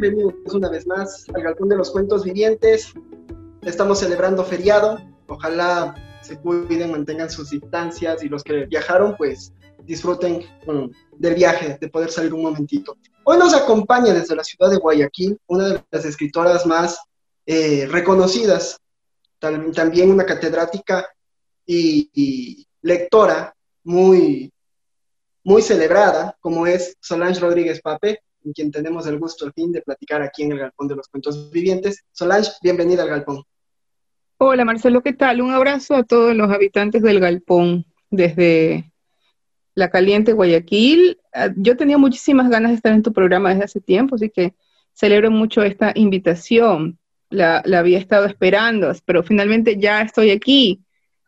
Bienvenidos una vez más al Galpón de los Cuentos Vivientes. Estamos celebrando feriado. Ojalá se cuiden, mantengan sus distancias y los que viajaron, pues disfruten del viaje, de poder salir un momentito. Hoy nos acompaña desde la ciudad de Guayaquil una de las escritoras más eh, reconocidas, también una catedrática y, y lectora muy, muy celebrada, como es Solange Rodríguez Pape, con quien tenemos el gusto al fin de platicar aquí en el Galpón de los Cuentos Vivientes. Solange, bienvenida al Galpón. Hola Marcelo, ¿qué tal? Un abrazo a todos los habitantes del Galpón desde la caliente Guayaquil. Ah, Yo tenía muchísimas ganas de estar en tu programa desde hace tiempo, así que celebro mucho esta invitación. La, la había estado esperando, pero finalmente ya estoy aquí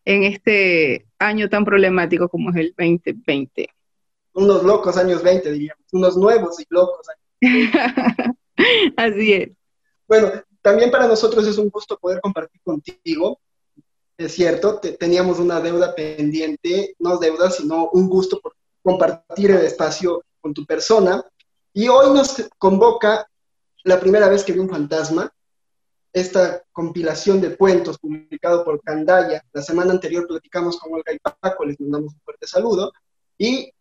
en este año tan problemático como es el 2020. Unos locos años 20, diríamos, unos nuevos y locos años. Así es. Bueno, también para nosotros es un gusto poder compartir contigo. Es cierto, te- teníamos una deuda pendiente, no deuda, sino un gusto por compartir el espacio con tu persona. Y hoy nos convoca la primera vez que vi un fantasma, esta compilación de cuentos publicado por Candaya. La semana anterior platicamos con Olga y Paco, les mandamos un fuerte saludo. Y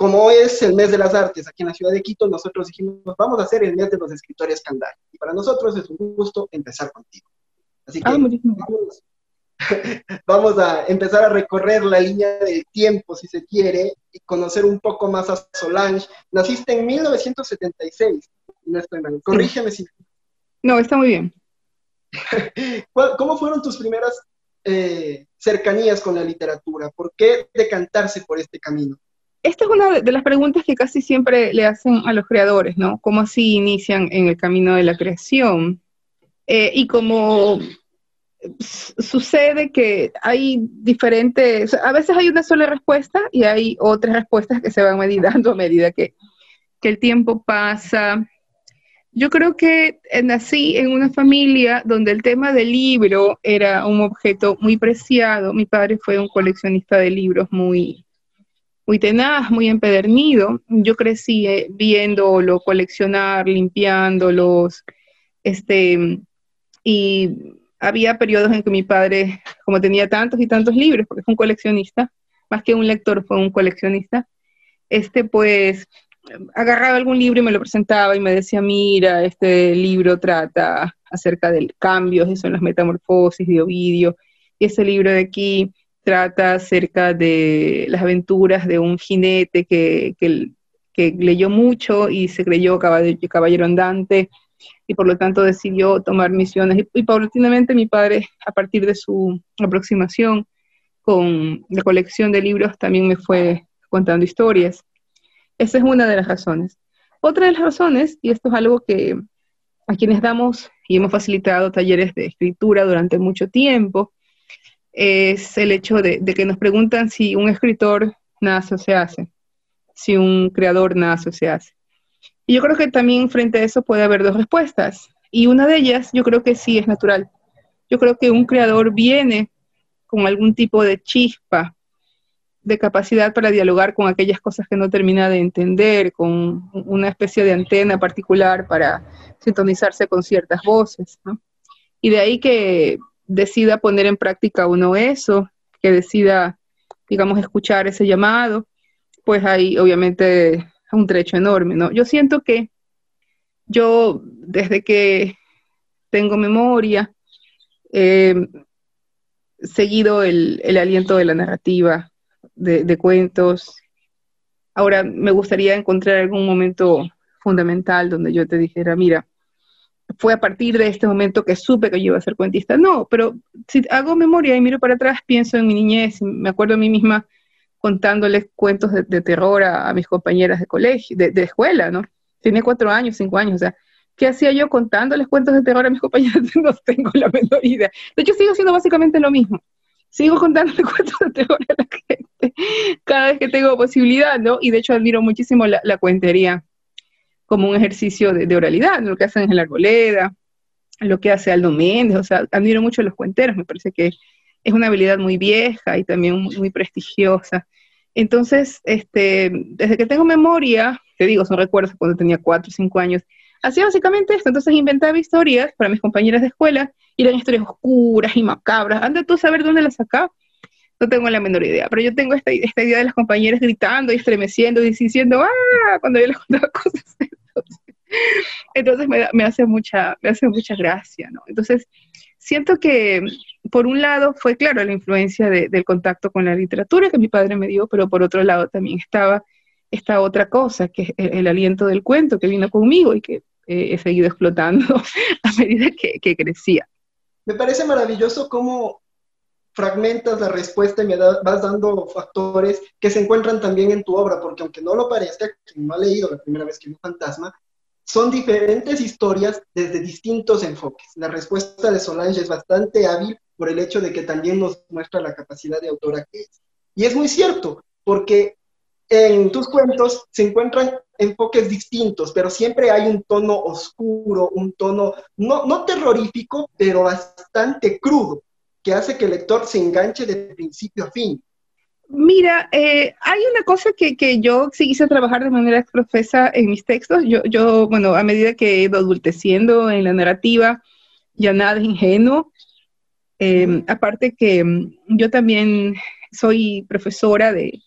como hoy es el mes de las artes aquí en la ciudad de Quito, nosotros dijimos, vamos a hacer el mes de los escritores Candaya. Y para nosotros es un gusto empezar contigo. Así que Ah, muchísimas vamos, vamos a empezar a recorrer la línea del tiempo, si se quiere, y conocer un poco más a Solange. Naciste en 1976, si no estoy mal. Corrígeme si... No, está muy bien. ¿Cuál- ¿Cómo fueron tus primeras eh, cercanías con la literatura? ¿Por qué decantarse por este camino? Esta es una de- las preguntas que casi siempre le hacen a los creadores, ¿no? ¿Cómo así inician en el camino de la creación? Eh, y como sucede que hay diferentes, a veces hay una sola respuesta y hay otras respuestas que se van meditando a medida que, que el tiempo pasa. Yo creo que eh, nací en una familia donde el tema del libro era un objeto muy preciado. Mi padre fue un coleccionista de libros muy, muy tenaz, muy empedernido. Yo crecí eh, viéndolo coleccionar, limpiándolos, este, y había periodos en que mi padre, como tenía tantos y tantos libros, porque fue un coleccionista, más que un lector, fue un coleccionista, este, pues, agarraba algún libro y me lo presentaba y me decía, mira, este libro trata acerca del cambio, eso en las metamorfosis de Ovidio, y ese libro de aquí trata acerca de las aventuras de un jinete que, que, leyó mucho y se creyó caballero, andante y por lo tanto decidió tomar misiones. Y, paulatinamente mi padre, a partir de su aproximación con la colección de libros, también me fue contando historias. Esa es una de las razones. Otra de las razones, y esto es algo que a quienes damos y hemos facilitado talleres de escritura durante mucho tiempo, es el hecho de, que nos preguntan si un escritor nace o se hace, si un creador nace o se hace. Y yo creo que también frente a eso puede haber dos respuestas. Y una de ellas yo creo que sí es natural. Yo creo que un creador viene con algún tipo de chispa, de capacidad para dialogar con aquellas cosas que no termina de entender, con una especie de antena particular para sintonizarse con ciertas voces. ¿no? Y de ahí que decida poner en práctica uno eso, que decida, digamos, escuchar ese llamado, pues hay obviamente un trecho enorme, ¿no? Yo siento que yo, desde que tengo memoria, he eh, seguido el, el, aliento de la narrativa, de, de cuentos, Ahora me gustaría encontrar algún momento fundamental donde yo te dijera, mira, fue a partir de este momento que supe que yo iba a ser cuentista. No, pero si hago memoria y miro para atrás, pienso en mi niñez, me acuerdo a mí misma contándoles cuentos de, terror a, mis compañeras de colegio, de, escuela, ¿no? Tenía cuatro años, cinco años, o sea, ¿qué hacía yo contándoles cuentos de terror a mis compañeras? no tengo la menor idea. De hecho, sigo haciendo básicamente lo mismo. Sigo contándole cuentos de terror a la gente cada vez que tengo posibilidad, ¿no? Y de hecho admiro muchísimo la cuentería como un ejercicio de, oralidad, lo que hacen en la arboleda, lo que hace Aldo Méndez, o sea, admiro mucho a los cuenteros, me parece que es una habilidad muy vieja y también muy, prestigiosa. Entonces, este, desde que tengo memoria, te digo, son recuerdos cuando tenía cuatro o cinco años, hacía básicamente esto, entonces inventaba historias para mis compañeras de escuela, y eran historias oscuras y macabras, anda tú a saber dónde las sacaba, no tengo la menor idea, pero yo tengo esta, esta idea de las compañeras gritando y estremeciendo y diciendo, ¡ah! cuando yo les contaba cosas entonces, me, hace mucha, me hace mucha gracia, ¿no? Entonces, siento que, por un lado, fue, claro, la influencia del contacto con la literatura que mi padre me dio, pero por otro lado también estaba esta otra cosa, que es el, aliento del cuento que vino conmigo y que eh, he seguido explotando a medida que, que crecía. Me parece maravilloso cómo fragmentas la respuesta y me vas dando factores que se encuentran también en tu obra, porque aunque no lo parezca, quien no ha leído la primera vez que un fantasma, son diferentes historias desde distintos enfoques. La respuesta de Solange es bastante hábil por el hecho de que también nos muestra la capacidad de autora que es. Y es muy cierto, porque en tus cuentos se encuentran enfoques distintos, pero siempre hay un tono oscuro, un tono no, no terrorífico, pero bastante crudo, que hace que el lector se enganche de principio a fin. Mira, eh, hay una cosa que, que, yo sí quise trabajar de manera profesa en mis textos. Yo, yo, bueno, a medida que he ido adulteciendo en la narrativa, ya nada es ingenuo. Em, aparte que mm, yo también soy profesora de,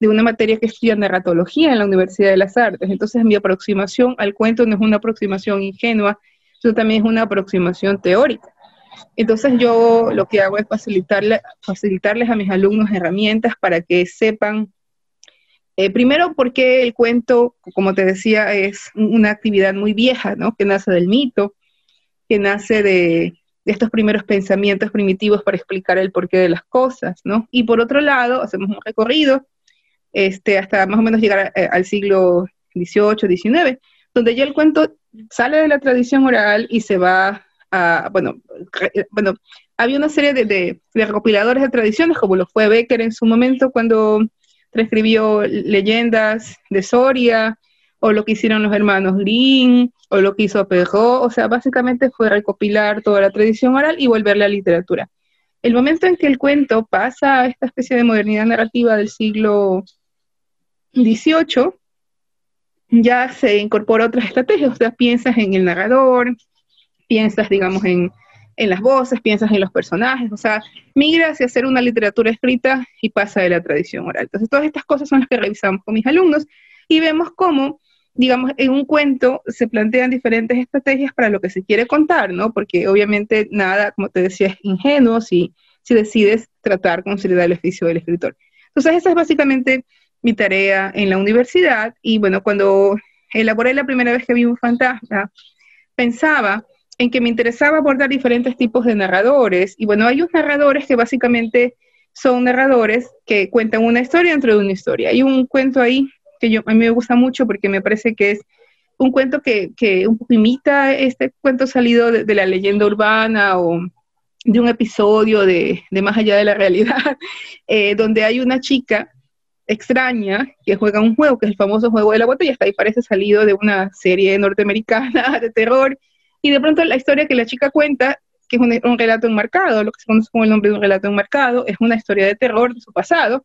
de, una materia que estudia narratología en la Universidad de las Artes. Entonces mi aproximación al cuento no es una aproximación ingenua, sino también es una aproximación teórica. Entonces yo lo que hago es facilitarle, facilitarles a mis alumnos herramientas para que sepan, eh, primero porque el cuento, como te decía, es una actividad muy vieja, ¿no? Que nace del mito, que nace de, estos primeros pensamientos primitivos para explicar el porqué de las cosas, ¿no? Y por otro lado, hacemos un recorrido este, hasta más o menos llegar eh, al siglo XVIII, XIX, donde ya el cuento sale de la tradición oral y se va bueno, bueno, había una serie de, recopiladores de tradiciones, como lo fue Becker en su momento cuando transcribió leyendas de Soria, o lo que hicieron los hermanos Lin, o lo que hizo Perrault, o sea, básicamente fue recopilar toda la tradición oral y volverla a literatura. El momento en que el cuento pasa a esta especie de modernidad narrativa del siglo XVIII, ya se incorpora otras estrategias, o sea, piensas en el narrador, piensas, digamos, en, las voces, piensas en los personajes, o sea, migra hacia hacer una literatura escrita y pasa de la tradición oral. Entonces, todas estas cosas son las que revisamos con mis alumnos y vemos cómo, digamos, en un cuento se plantean diferentes estrategias para lo que se quiere contar, ¿no? Porque obviamente nada, como te decía, es ingenuo si, si decides tratar con seriedad el oficio del escritor. Entonces, esa es básicamente mi tarea en la universidad y bueno, cuando elaboré la primera vez que vi un fantasma, pensaba en que me interesaba abordar diferentes tipos de narradores. Y bueno, hay unos narradores que básicamente son narradores que cuentan una historia dentro de una historia. Hay un cuento ahí que yo, a mí me gusta mucho porque me parece que es un cuento que, que un poco imita este cuento salido de, la leyenda urbana o de un episodio de, de Más allá de la realidad, eh, donde hay una chica extraña que juega un juego, que es el famoso juego de la botella, hasta ahí parece salido de una serie norteamericana de terror, y de pronto la historia que la chica cuenta, que es un, relato enmarcado, lo que se conoce como el nombre de un relato enmarcado, es una historia de terror de su pasado.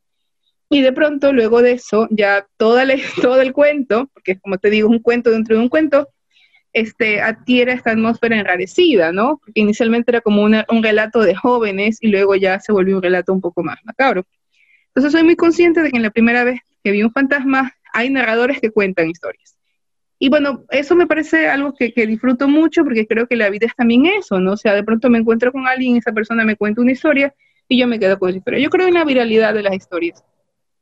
Y de pronto, luego de eso, ya toda todo el cuento, porque como te digo, es un cuento dentro de un cuento, este, adquiere esta atmósfera enrarecida, ¿no? Porque inicialmente era como un relato de jóvenes y luego ya se volvió un relato un poco más macabro. Entonces soy muy consciente de que en la primera vez que vi un fantasma hay narradores que cuentan historias. Y bueno, eso me parece algo que, disfruto mucho porque creo que la vida es también eso, ¿no? O sea, de pronto me encuentro con alguien, esa persona me cuenta una historia y yo me quedo con esa historia. Yo creo en la viralidad de las historias.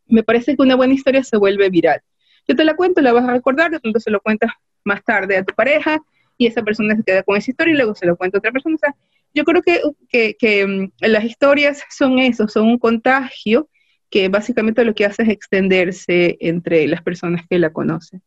Me parece que una buena historia se vuelve viral. yo te la cuento, la vas a recordar, de pronto se lo cuentas más tarde a tu pareja y esa persona se queda con esa historia y luego se lo cuenta a otra persona. O sea, yo creo que, que, que mm, las historias son eso, son un contagio que básicamente lo que hace es extenderse entre las personas que la conocen.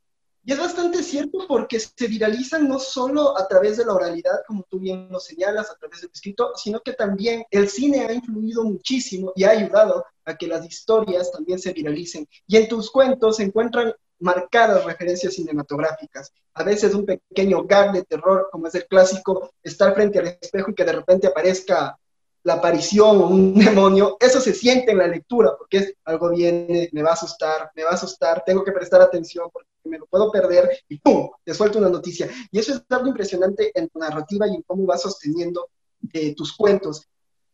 Y es bastante cierto porque se viralizan no solo a través de la oralidad, como tú bien lo señalas, a través del escrito, sino que también el cine ha influido muchísimo y ha ayudado a que las historias también se viralicen. Y en tus cuentos se encuentran marcadas referencias cinematográficas. A veces un pequeño gag de terror, como es el clásico, estar frente al espejo y que de repente aparezca la aparición o un demonio, eso se siente en la lectura, porque es algo viene, me va a asustar, me va a asustar, tengo que prestar atención me lo puedo perder y ¡pum! Te suelto una noticia. Y eso es algo impresionante en tu narrativa y en cómo vas sosteniendo eh, tus cuentos.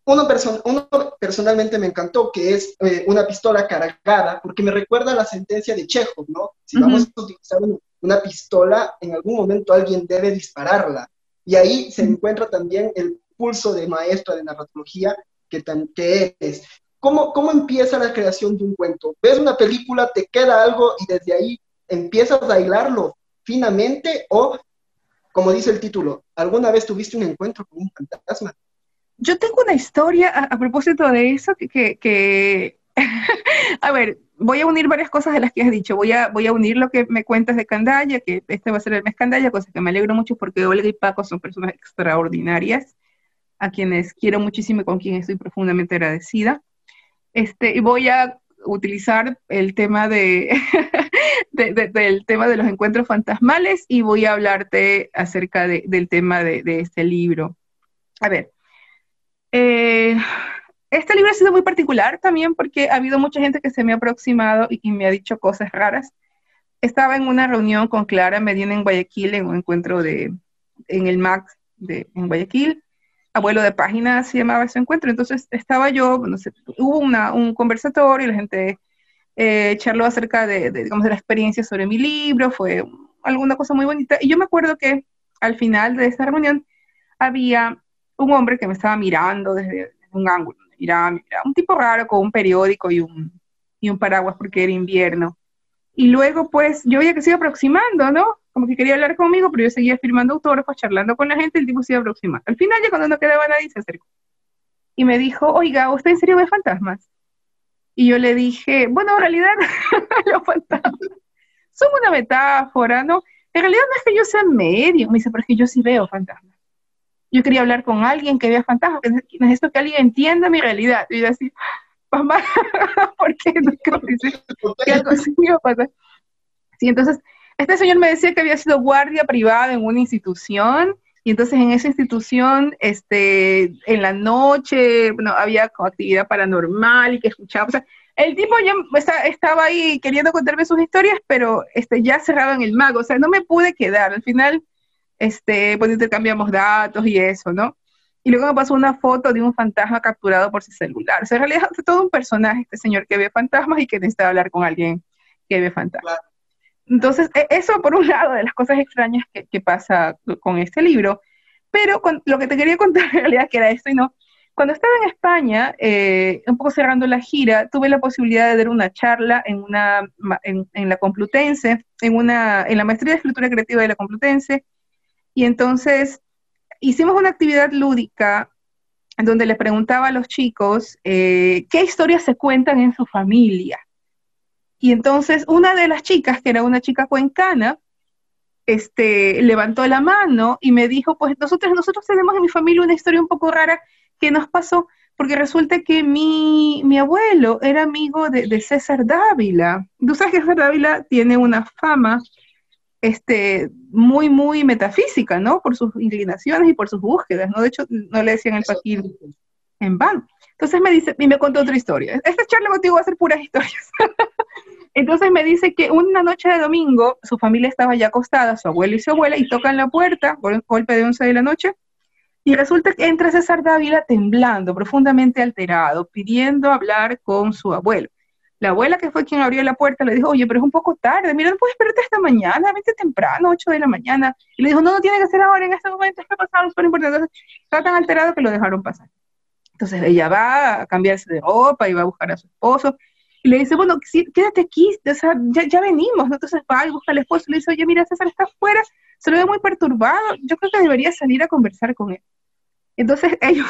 Uno, uno, personalmente me encantó, que es eh, una pistola cargada, porque me recuerda a la sentencia de Chekhov, ¿no? Si vamos a utilizar una pistola, en algún momento alguien debe dispararla. Y ahí se encuentra también el pulso de maestra de narratología que, tan, que eres. ¿Cómo, ¿Cómo empieza la creación de un cuento? Ves una película, te queda algo y desde ahí empiezas a hilarlo finamente o, como dice el título, ¿alguna vez tuviste un encuentro con un fantasma? Yo tengo una historia a, propósito de eso que, que, a ver, voy a unir varias cosas de las que has dicho. Voy a, voy a unir lo que me cuentas de Candaya, que este va a ser el mes Candaya, cosa que me alegro mucho porque Olga y Paco son personas extraordinarias, a quienes quiero muchísimo y con quienes estoy profundamente agradecida. Este, y voy a utilizar el tema de, del tema de los encuentros fantasmales y voy a hablarte acerca del tema de, este libro. A ver, eh, este libro ha sido muy particular también porque ha habido mucha gente que se me ha aproximado y, me ha dicho cosas raras. Estaba en una reunión con Clara Medina en Guayaquil, en un encuentro de, en el MAC de, en Guayaquil, abuelo de página se llamaba ese encuentro. Entonces estaba yo, no hubo un conversatorio y la gente eh, charló acerca de, digamos, de la experiencia sobre mi libro, fue alguna cosa muy bonita. Y yo me acuerdo que al final de esa reunión había un hombre que me estaba mirando desde, un ángulo, miraba, miraba, un tipo raro con un periódico y un, y un paraguas porque era invierno. Y luego, pues, yo veía que se iba aproximando, ¿no? Como que quería hablar conmigo, pero yo seguía firmando autógrafos, charlando con la gente, el tipo se iba aproximando. Al final, ya cuando no quedaba nadie, se acercó. Y me dijo, oiga, ¿usted en serio ve fantasmas? Y yo le dije, bueno, en realidad los fantasmas son una metáfora, ¿no? En realidad no es que yo sea medio, me dice, pero es que yo sí veo fantasmas. Yo quería hablar con alguien que vea fantasmas, que necesito que alguien entienda mi realidad. Y yo así, mamá, ¿por qué? ¿Qué algo así me iba a pasar? Sí, entonces este señor me decía que había sido guardia privada en una institución y entonces en esa institución, este, en la noche, bueno, había actividad paranormal y que escuchaba, o sea, el tipo ya estaba ahí queriendo contarme sus historias, pero este, ya cerraba en el mago, o sea, no me pude quedar, al final, este, pues intercambiamos datos y eso, ¿no? Y luego me pasó una foto de un fantasma capturado por su celular. O sea, en realidad es todo un personaje, este señor que ve fantasmas y que necesita hablar con alguien que ve fantasmas. Entonces, e, eso por un lado de las cosas extrañas que, pasa con este libro, pero lo que te quería contar en realidad que era esto y no, cuando estaba en España, eh, un poco cerrando la gira, tuve la posibilidad de dar una charla en, una, en, la Complutense, en, una, en la maestría de escritura creativa de la Complutense, y entonces hicimos una actividad lúdica en donde le preguntaba a los chicos eh, qué historias se cuentan en su familia. Y entonces una de las chicas, que era una chica cuencana, este, levantó la mano y me dijo, pues nosotros, nosotros tenemos en mi familia una historia un poco rara que nos pasó, porque resulta que mi, mi abuelo era amigo de, César Dávila. Tú sabes que César Dávila tiene una fama este, muy, muy metafísica, ¿no? Por sus inclinaciones y por sus búsquedas, ¿no? De hecho, no le decían el paquín en van. Entonces me dice, y me contó otra historia. Esta charla contigo va a ser puras historias. Entonces me dice que una noche de domingo su familia estaba ya acostada, su abuelo y su abuela, y tocan la puerta el golpe de 11 de la noche. Y resulta que entra César Dávila temblando, profundamente alterado, pidiendo hablar con su abuelo. La abuela, que fue quien abrió la puerta, le dijo, oye, pero es un poco tarde, mira, no puedes esperarte hasta mañana, vete temprano, 8 de la mañana. Y le dijo, no, no tiene que ser ahora, en este momento, es que importante. Está tan alterado que lo dejaron pasar. Entonces ella va a cambiarse de ropa y va a buscar a su esposo. Y le dice, bueno, quédate aquí, o sea, ya, ya venimos, ¿no? Entonces va y busca al esposo y le dice, oye, mira, César está afuera, se lo ve muy perturbado, yo creo que debería salir a conversar con él. Entonces ellos,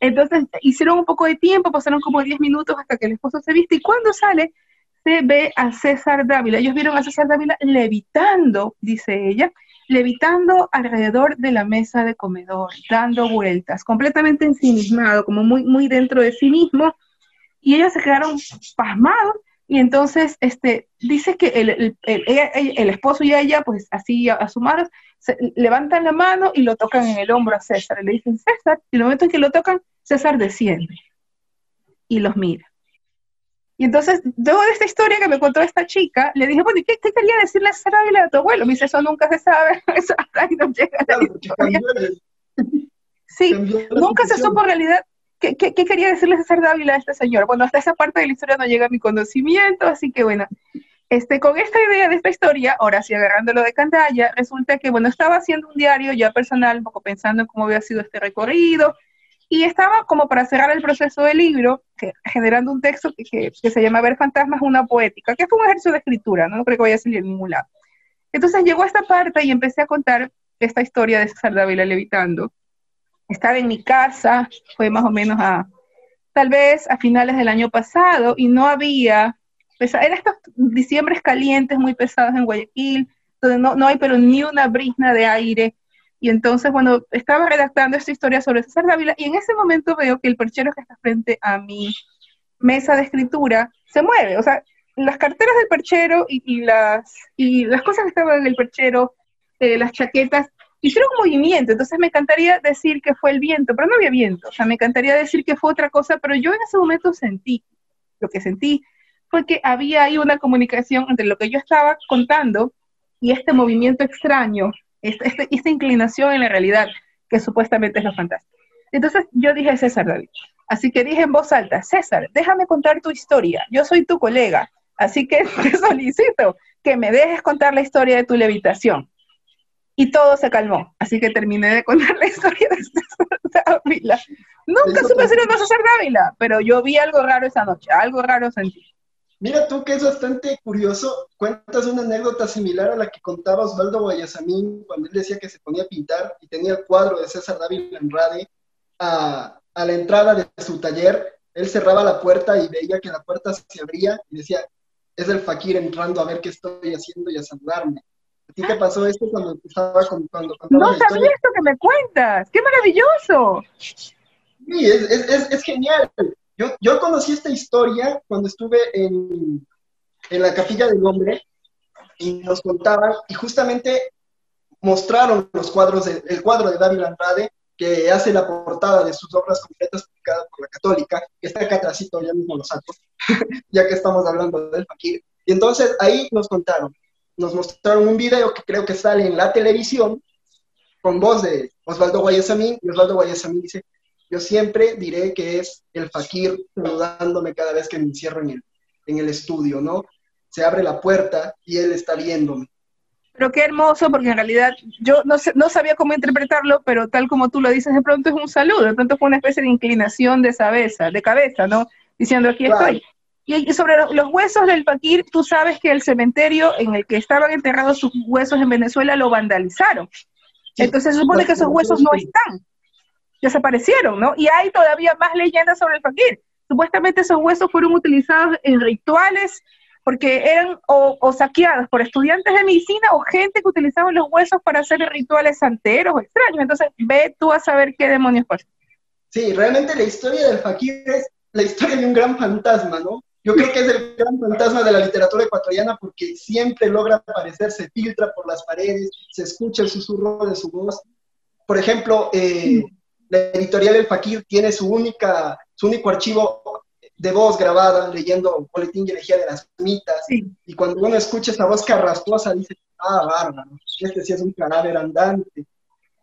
entonces hicieron un poco de tiempo, pasaron como 10 minutos hasta que el esposo se viste y cuando sale se ve a César Dávila. Ellos vieron a César Dávila levitando, dice ella, levitando alrededor de la mesa de comedor, dando vueltas, completamente ensimismado, como muy, muy dentro de sí mismo. Y ellos se quedaron pasmados y entonces este, dice que el, el, el, esposo y ella, pues así asumados, levantan la mano y lo tocan en el hombro a César. Y le dicen, César, y el momento en que lo tocan, César desciende y los mira. Y entonces, luego de esta historia que me contó esta chica, le dije, bueno, ¿qué, qué quería decirle a César Ávila a tu abuelo? Me dice, eso nunca se sabe, eso no llega a la historia. Sí, nunca se supo en realidad qué, qué, qué, quería decirle César Dávila a este señor. Bueno, hasta esa parte de la historia no llega a mi conocimiento, así que bueno, este, con esta idea de esta historia, ahora sí agarrándolo de candalla, resulta que, bueno, estaba haciendo un diario ya personal, un poco pensando en cómo había sido este recorrido, y estaba como para cerrar el proceso del libro, generando un texto que, se llama Ver fantasmas, una poética, que fue un ejercicio de escritura, ¿no? creo que vaya a salir en ningún lado. Entonces llegó a esta parte y empecé a contar esta historia de César Dávila levitando. Estaba en mi casa, fue más o menos a, tal vez a finales del año pasado, y no había eran estos diciembres calientes muy pesados en Guayaquil, donde no, no hay pero ni una brisna de aire. Y entonces, bueno, estaba redactando esta historia sobre César Dávila y en ese momento veo que el perchero que está frente a mi mesa de escritura se mueve. O sea, las carteras del perchero y, las, y las cosas que estaban en el perchero, eh, las chaquetas, hicieron un movimiento. Entonces me encantaría decir que fue el viento, pero no había viento. O sea, me encantaría decir que fue otra cosa, pero yo en ese momento sentí lo que sentí fue que había ahí una comunicación entre lo que yo estaba contando y este movimiento extraño, esta, esta, esta inclinación en la realidad, que supuestamente es lo fantástico. Entonces yo dije César David, así que dije en voz alta, César, déjame contar tu historia, yo soy tu colega, así que te solicito que me dejes contar la historia de tu levitación. Y todo se calmó, así que terminé de contar la historia de César Dávila. Nunca supe si era César Dávila, pero yo vi algo raro esa noche, algo raro sentí. Mira tú que es bastante curioso, cuentas una anécdota similar a la que contaba Osvaldo Guayasamín cuando él decía que se ponía a pintar y tenía el cuadro de César David Andrade a, a la entrada de su taller. Él cerraba la puerta y veía que la puerta se abría y decía, es el fakir entrando a ver qué estoy haciendo y a saludarme. ¿A ti pasó esto cuando estaba contando? No sabía esto que me cuentas, qué maravilloso. Sí, es, es, es genial. Yo, conocí esta historia cuando estuve en, la capilla del hombre y nos contaban, y justamente mostraron los cuadros, de, el cuadro de David Andrade, que hace la portada de sus obras completas publicadas por la Católica, que está acá atrásito, ya mismo los sacos, ya que estamos hablando del fakir. Y entonces ahí nos contaron, nos mostraron un video que creo que sale en la televisión, con voz de Osvaldo Guayasamín, y Osvaldo Guayasamín dice, yo siempre diré que es el fakir saludándome cada vez que me encierro en el, en el estudio, ¿no? Se abre la puerta y él está viéndome. Pero qué hermoso, porque en realidad yo no, no sabía cómo interpretarlo, pero tal como tú lo dices, de pronto es un saludo, de pronto fue una especie de inclinación de cabeza, de cabeza, ¿no? Diciendo aquí estoy. Y sobre los huesos del fakir, tú sabes que el cementerio en el que estaban enterrados sus huesos en Venezuela lo vandalizaron. Entonces se supone que esos huesos no están desaparecieron, ¿no? Y hay todavía más leyendas sobre el fakir. Supuestamente esos huesos fueron utilizados en rituales porque eran o, saqueados por estudiantes de medicina o gente que utilizaba los huesos para hacer rituales santeros o extraños. Entonces, ve tú a saber qué demonios pasa. Sí, realmente la historia del fakir es la historia de un gran fantasma, ¿no? Yo creo que es el gran fantasma de la literatura ecuatoriana porque siempre logra aparecer, se filtra por las paredes, se escucha el susurro de su voz. Por ejemplo, eh, la editorial El Fakir tiene su, única, su único archivo de voz grabada leyendo Boletín y Elegía de las Mitas. Y cuando uno escucha esa voz carrasposa, dice, ah, bárbaro, este sí es un cadáver andante.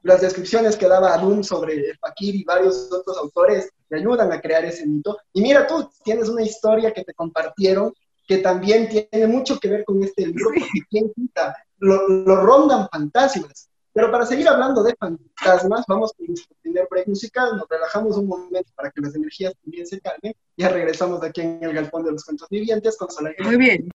Las descripciones que daba Adum sobre el Fakir y varios otros autores te ayudan a crear ese mito. Y mira tú, tienes una historia que te compartieron que también tiene mucho que ver con este libro, porque quién quita, lo, lo, rondan fantasmas. Pero para seguir hablando de fantasmas, vamos con nuestro primer break musical, nos relajamos un momento para que las energías también se calmen, ya regresamos de aquí en el Galpón de los Cuentos Vivientes con Solange. Muy bien.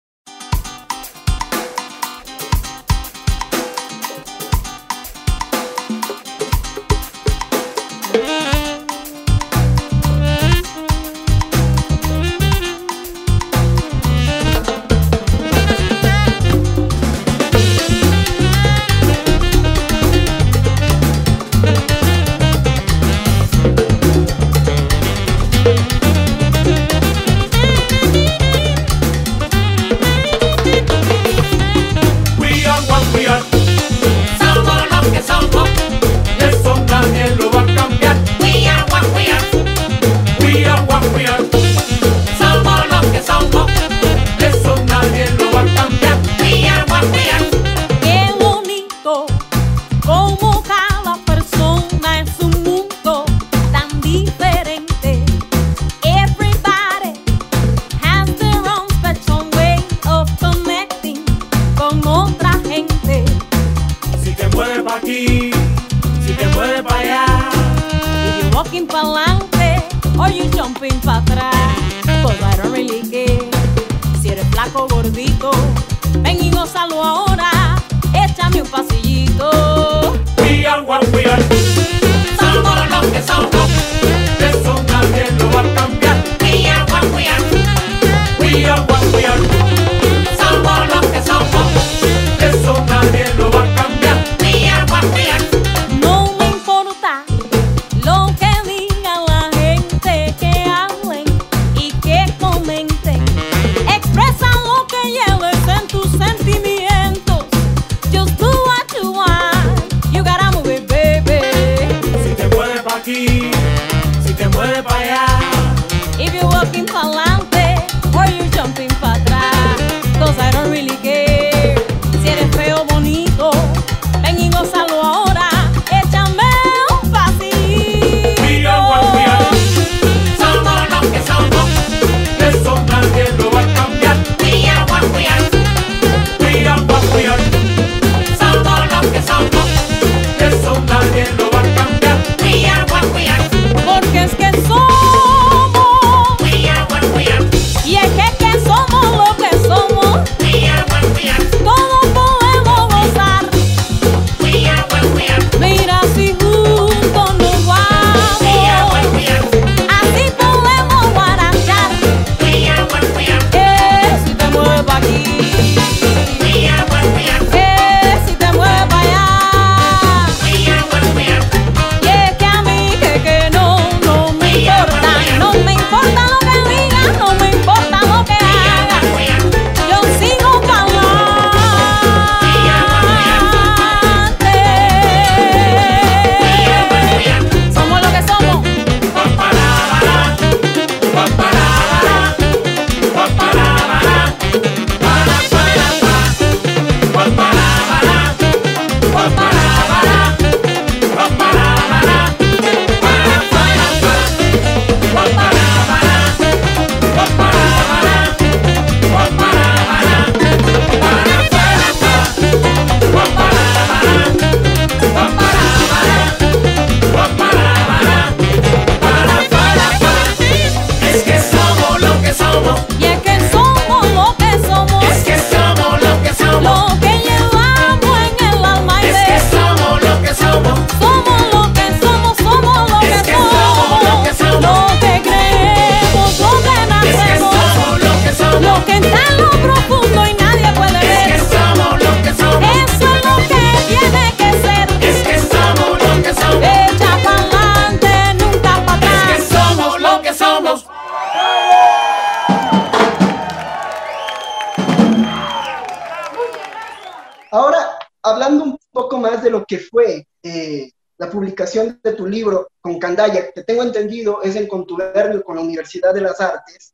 fue eh, la publicación de tu libro con Candaya, que tengo entendido es en contubernio con la Universidad de las Artes,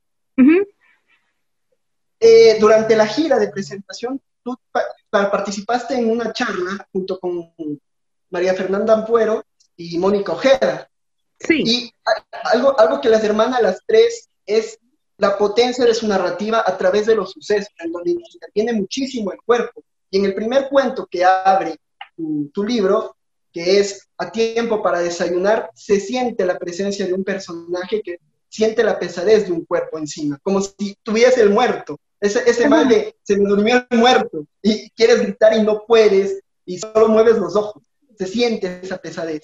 eh, durante la gira de presentación tú participaste en una charla junto con María Fernanda Ampuero y Mónica Ojeda. Sí. Y algo, algo que las hermanas las tres es la potencia de su narrativa a través de los sucesos, en donde interviene muchísimo el cuerpo. Y en el primer cuento que abre tu, tu libro, que es A tiempo para desayunar, se siente la presencia de un personaje que siente la pesadez de un cuerpo encima, como si tuviese el muerto. Ese, ese mal de se me durmió el muerto y quieres gritar y no puedes y solo mueves los ojos. Se siente esa pesadez.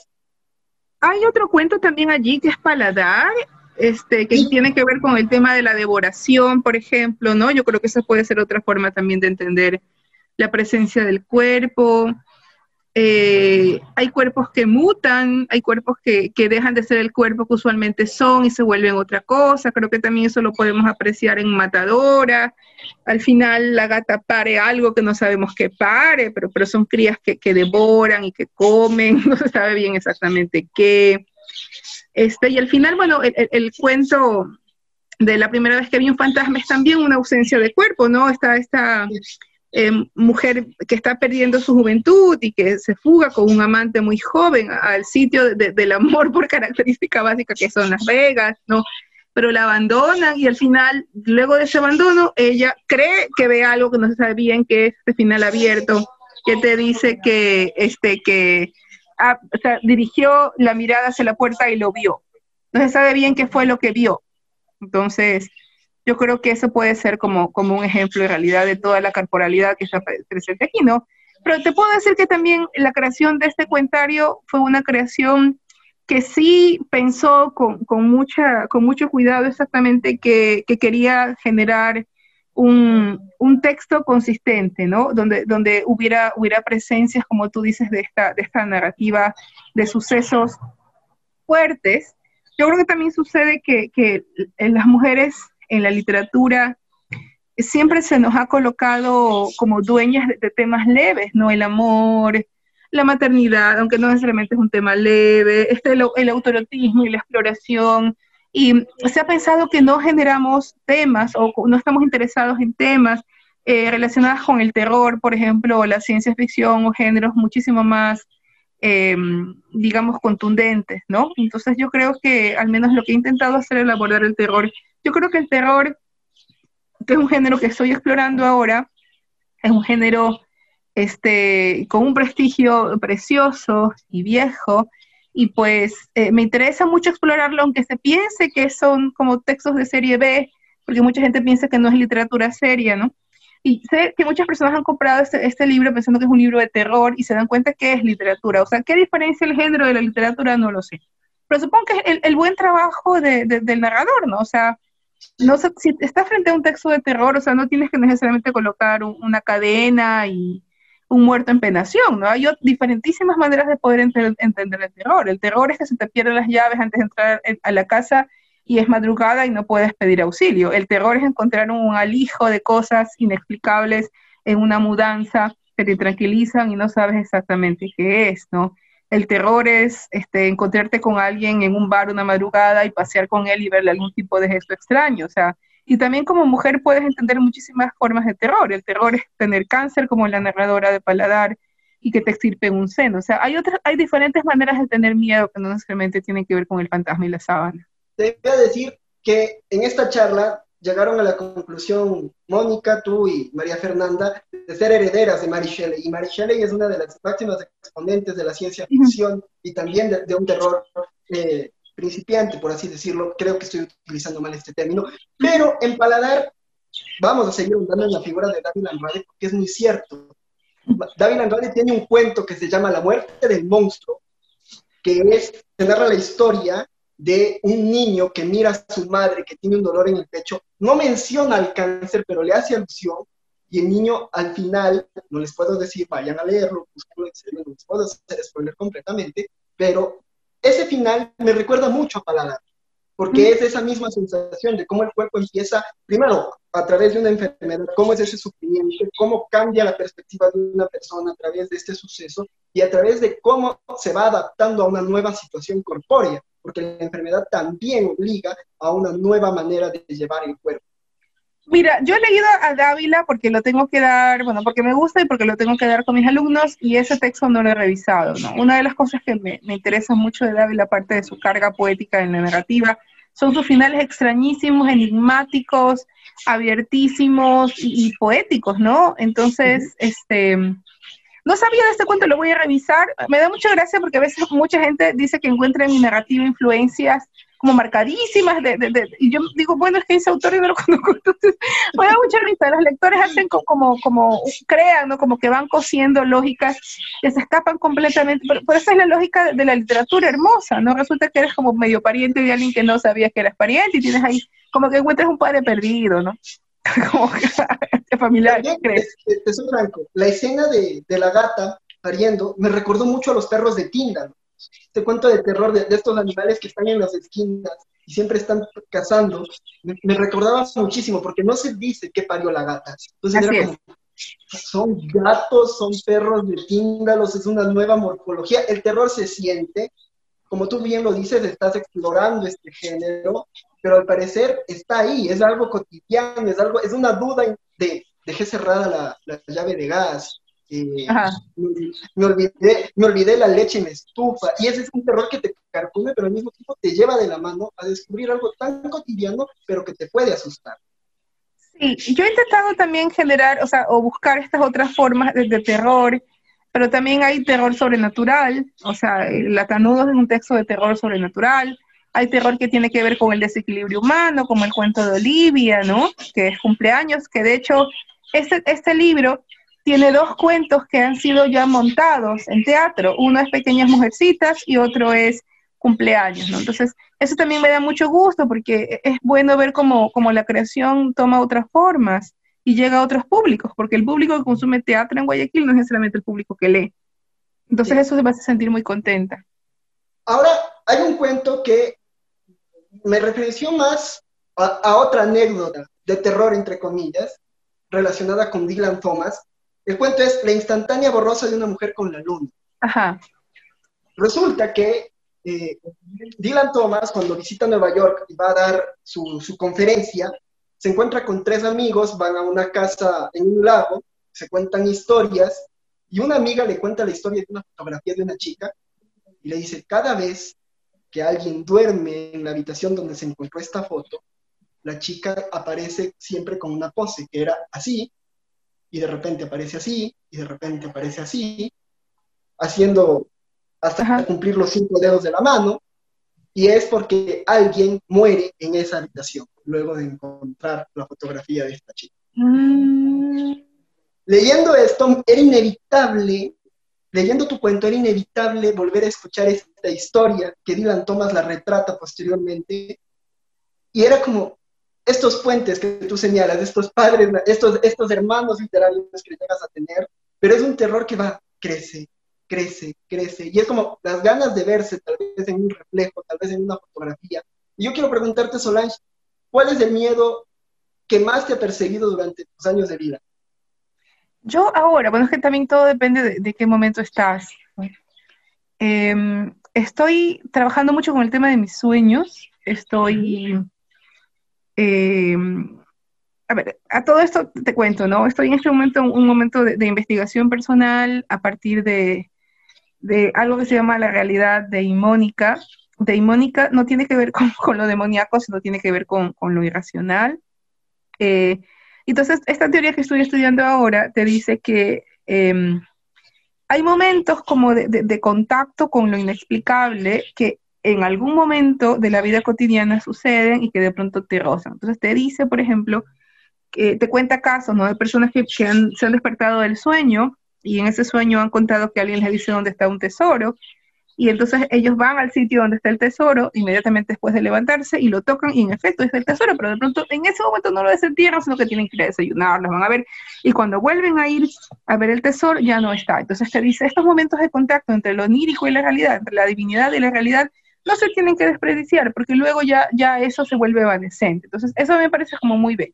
Hay otro cuento también allí que es Paladar, este, que Sí. tiene que ver con el tema de la devoración, por ejemplo, ¿no? Yo creo que esa puede ser otra forma también de entender la presencia del cuerpo. Eh, hay cuerpos que mutan, hay cuerpos que, que dejan de ser el cuerpo que usualmente son y se vuelven otra cosa. Creo que también eso lo podemos apreciar en Matadora. Al final la gata pare algo que no sabemos que pare, pero, pero son crías que, que devoran y que comen, no se sabe bien exactamente qué. Este, y al final, bueno, el, el- cuento de la primera vez que vi un fantasma es también una ausencia de cuerpo, ¿no? Está esta eh, mujer que está perdiendo su juventud y que se fuga con un amante muy joven al sitio de- del amor por característica básica que son Las Vegas, ¿no? Pero la abandonan y al final, luego de ese abandono, ella cree que ve algo que no se sabe bien que es este final abierto, que te dice que, este, que ah, dirigió la mirada hacia la puerta y lo vio. No se sabe bien qué fue lo que vio. Entonces, yo creo que eso puede ser como, como un ejemplo en realidad de toda la corporalidad que está pre- presente aquí, ¿no? Pero te puedo decir que también la creación de este cuentario fue una creación que sí pensó con, con mucha, con mucho cuidado exactamente que, que quería generar un, un texto consistente, ¿no? Donde, donde hubiera, hubiera presencias, como tú dices, de esta, de esta narrativa de sucesos fuertes. Yo creo que también sucede que, que las mujeres en la literatura siempre se nos ha colocado como dueñas de, temas leves, ¿no? El amor, la maternidad, aunque no necesariamente es un tema leve, este, el, el autorotismo y la exploración. Y se ha pensado que no generamos temas o no estamos interesados en temas eh, relacionados con el terror, por ejemplo, la ciencia ficción o géneros muchísimo más, eh, digamos, contundentes, ¿no? Entonces yo creo que al menos lo que he intentado hacer es abordar el terror. Yo creo que el terror, que es un género que estoy explorando ahora, es un género este, con un prestigio precioso y viejo, y pues eh, me interesa mucho explorarlo, aunque se piense que son como textos de serie B, porque mucha gente piensa que no es literatura seria, ¿no? Y sé que muchas personas han comprado este, este libro pensando que es un libro de terror y se dan cuenta que es literatura. O sea, ¿qué diferencia el género de la literatura? No lo sé. Pero supongo que es el, el buen trabajo de, de, del narrador, ¿no? O sea, no sé, si estás frente a un texto de terror, o sea, no tienes que necesariamente colocar un, una cadena y un muerto en penación, ¿no? Hay diferentísimas maneras de poder enter, entender el terror. El terror es que se te pierden las llaves antes de entrar a la casa y es madrugada y no puedes pedir auxilio. El terror es encontrar un alijo de cosas inexplicables en una mudanza que te tranquilizan y no sabes exactamente qué es, ¿no? El terror es este, encontrarte con alguien en un bar una madrugada y pasear con él y verle algún tipo de gesto extraño, o sea, y también como mujer puedes entender muchísimas formas de terror. El terror es tener cáncer, como la narradora de Paladar, y que te extirpen un seno. O sea, hay, otras, hay diferentes maneras de tener miedo que no necesariamente tienen que ver con el fantasma y la sábana. Te voy a decir que en esta charla llegaron a la conclusión Mónica, tú y María Fernanda, de ser herederas de Mary Shelley. Y Mary Shelley es una de las máximas exponentes de la ciencia ficción uh -huh. y también de, de un terror eh, principiante, por así decirlo. Creo que estoy utilizando mal este término. Pero en Paladar vamos a seguir andando en la figura de David Andrade porque es muy cierto. David Andrade tiene un cuento que se llama La muerte del monstruo, que es, se narra la historia de un niño que mira a su madre que tiene un dolor en el pecho, no menciona el cáncer, pero le hace alusión, y el niño al final, no les puedo decir, vayan a leerlo, busquenlo en serio, no les puedo hacer spoiler completamente, pero ese final me recuerda mucho a Paladar, porque es esa misma sensación de cómo el cuerpo empieza, primero, a través de una enfermedad, cómo es ese sufrimiento, cómo cambia la perspectiva de una persona a través de este suceso y a través de cómo se va adaptando a una nueva situación corpórea, porque la enfermedad también obliga a una nueva manera de llevar el cuerpo. Mira, yo he leído a Dávila porque lo tengo que dar, bueno, porque me gusta y porque lo tengo que dar con mis alumnos y ese texto no lo he revisado, ¿no? Una de las cosas que me, me interesa mucho de Dávila, aparte de su carga poética en la narrativa, son sus finales extrañísimos, enigmáticos, abiertísimos y, y poéticos, ¿no? Entonces, uh -huh. este, No sabía de este cuento, lo voy a revisar. Me da mucha gracia porque a veces mucha gente dice que encuentra en mi narrativa influencias como marcadísimas de, de- de- y yo digo, bueno, es que ese autor yo no lo conozco, entonces me da mucha risa, los lectores hacen co- como, como, crean, ¿no? Como que van cosiendo lógicas que se escapan completamente, pero, pero esa es la lógica de la literatura hermosa, ¿no? Resulta que eres como medio pariente de alguien que no sabías que eras pariente y tienes ahí, como que encuentras un padre perdido, ¿no? como familiar, También, ¿crees? te, te soy franco, la escena de, de la gata pariendo me recordó mucho a los perros de Tíndaro. Este cuento de terror de, de estos animales que están en las esquinas y siempre están cazando, me, me recordaba muchísimo porque no se dice qué parió la gata. Entonces Así era como, son gatos, son perros de Tíndalos, es una nueva morfología. El terror se siente, como tú bien lo dices, estás explorando este género, pero al parecer está ahí, es algo cotidiano, es algo, es una duda de dejé cerrada la, la llave de gas, eh, me, me olvidé, me olvidé la leche en la estufa, y ese es un terror que te carcome, pero al mismo tiempo te lleva de la mano a descubrir algo tan cotidiano, pero que te puede asustar. Sí, yo he intentado también generar, o sea, o buscar estas otras formas de, de terror, pero también hay terror sobrenatural, o sea, el Latanudos es un texto de terror sobrenatural, hay terror que tiene que ver con el desequilibrio humano, como el cuento de Olivia, ¿no? Que es cumpleaños, que de hecho este, este libro tiene dos cuentos que han sido ya montados en teatro, uno es Pequeñas Mujercitas y otro es Cumpleaños, ¿no? Entonces, eso también me da mucho gusto porque es bueno ver cómo, cómo la creación toma otras formas y llega a otros públicos, porque el público que consume teatro en Guayaquil no es necesariamente el público que lee. Entonces Sí. eso me hace sentir muy contenta. Ahora, hay un cuento que me referenció más a, a otra anécdota de terror, entre comillas, relacionada con Dylan Thomas. El cuento es La instantánea borrosa de una mujer con la luna. Ajá, Resulta que eh, Dylan Thomas, cuando visita Nueva York y va a dar su, su conferencia, se encuentra con tres amigos, van a una casa en un lago, se cuentan historias, y una amiga le cuenta la historia de una fotografía de una chica, y le dice, cada vez que alguien duerme en la habitación donde se encontró esta foto, la chica aparece siempre con una pose, que era así, y de repente aparece así, y de repente aparece así, haciendo hasta Ajá. cumplir los cinco dedos de la mano, y es porque alguien muere en esa habitación, luego de encontrar la fotografía de esta chica. Mm, Leyendo esto, era inevitable, leyendo tu cuento, era inevitable volver a escuchar esta historia que Dylan Thomas la retrata posteriormente, y era como estos puentes que tú señalas, estos padres, estos, estos hermanos literarios que llegas a tener, pero es un terror que va, crece, crece, crece, y es como las ganas de verse tal vez en un reflejo, tal vez en una fotografía. Y yo quiero preguntarte, Solange, ¿cuál es el miedo que más te ha perseguido durante tus años de vida? Yo ahora, bueno, es que también todo depende de, qué momento estás. Em, estoy trabajando mucho con el tema de mis sueños. Estoy, em, a ver, a todo esto te cuento, ¿no? Estoy en este momento en un momento de, investigación personal a partir de, de algo que se llama la realidad deimónica. Deimónica no tiene que ver con, con lo demoníaco, sino tiene que ver con, con lo irracional. Eh, entonces, esta teoría que estoy estudiando ahora te dice que em, hay momentos como de, contacto con lo inexplicable que en algún momento de la vida cotidiana suceden y que de pronto te rozan. Entonces te dice, por ejemplo, que te cuenta casos, ¿no? De personas que, se han despertado del sueño y en ese sueño han contado que alguien les dice dónde está un tesoro y entonces ellos van al sitio donde está el tesoro inmediatamente después de levantarse y lo tocan y en efecto es el tesoro, pero de pronto en ese momento no lo desentierran, sino que tienen que ir a desayunar, los van a ver y cuando vuelven a ir a ver el tesoro ya no está. Entonces te dice, estos momentos de contacto entre lo onírico y la realidad, entre la divinidad y la realidad, no se tienen que desperdiciar porque luego ya, ya eso se vuelve evanescente. Entonces eso me parece como muy bello.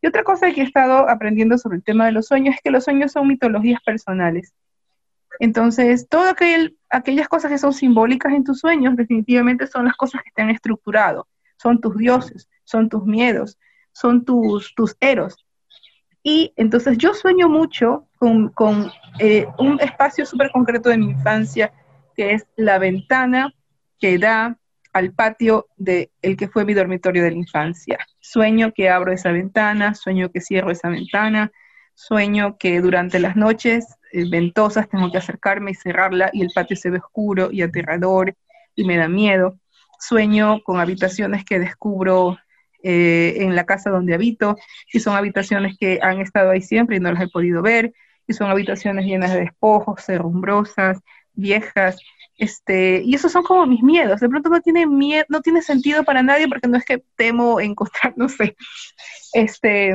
Y otra cosa que he estado aprendiendo sobre el tema de los sueños es que los sueños son mitologías personales. Entonces, todas aquel, aquellas cosas que son simbólicas en tus sueños definitivamente son las cosas que han estructurado. Son tus dioses, son tus miedos, son tus, tus eros. Y entonces yo sueño mucho con, con eh, un espacio súper concreto de mi infancia, que es la ventana que da al patio de el que fue mi dormitorio de la infancia. Sueño que abro esa ventana, sueño que cierro esa ventana, Sueño que durante las noches eh, ventosas tengo que acercarme y cerrarla y el patio se ve oscuro y aterrador y me da miedo. Sueño con habitaciones que descubro eh, en la casa donde habito y son habitaciones que han estado ahí siempre y no las he podido ver y son habitaciones llenas de despojos, cerrumbrosas, viejas, este, y esos son como mis miedos. De pronto no tiene miedo, no tiene sentido para nadie porque no es que temo encontrar, no sé, este,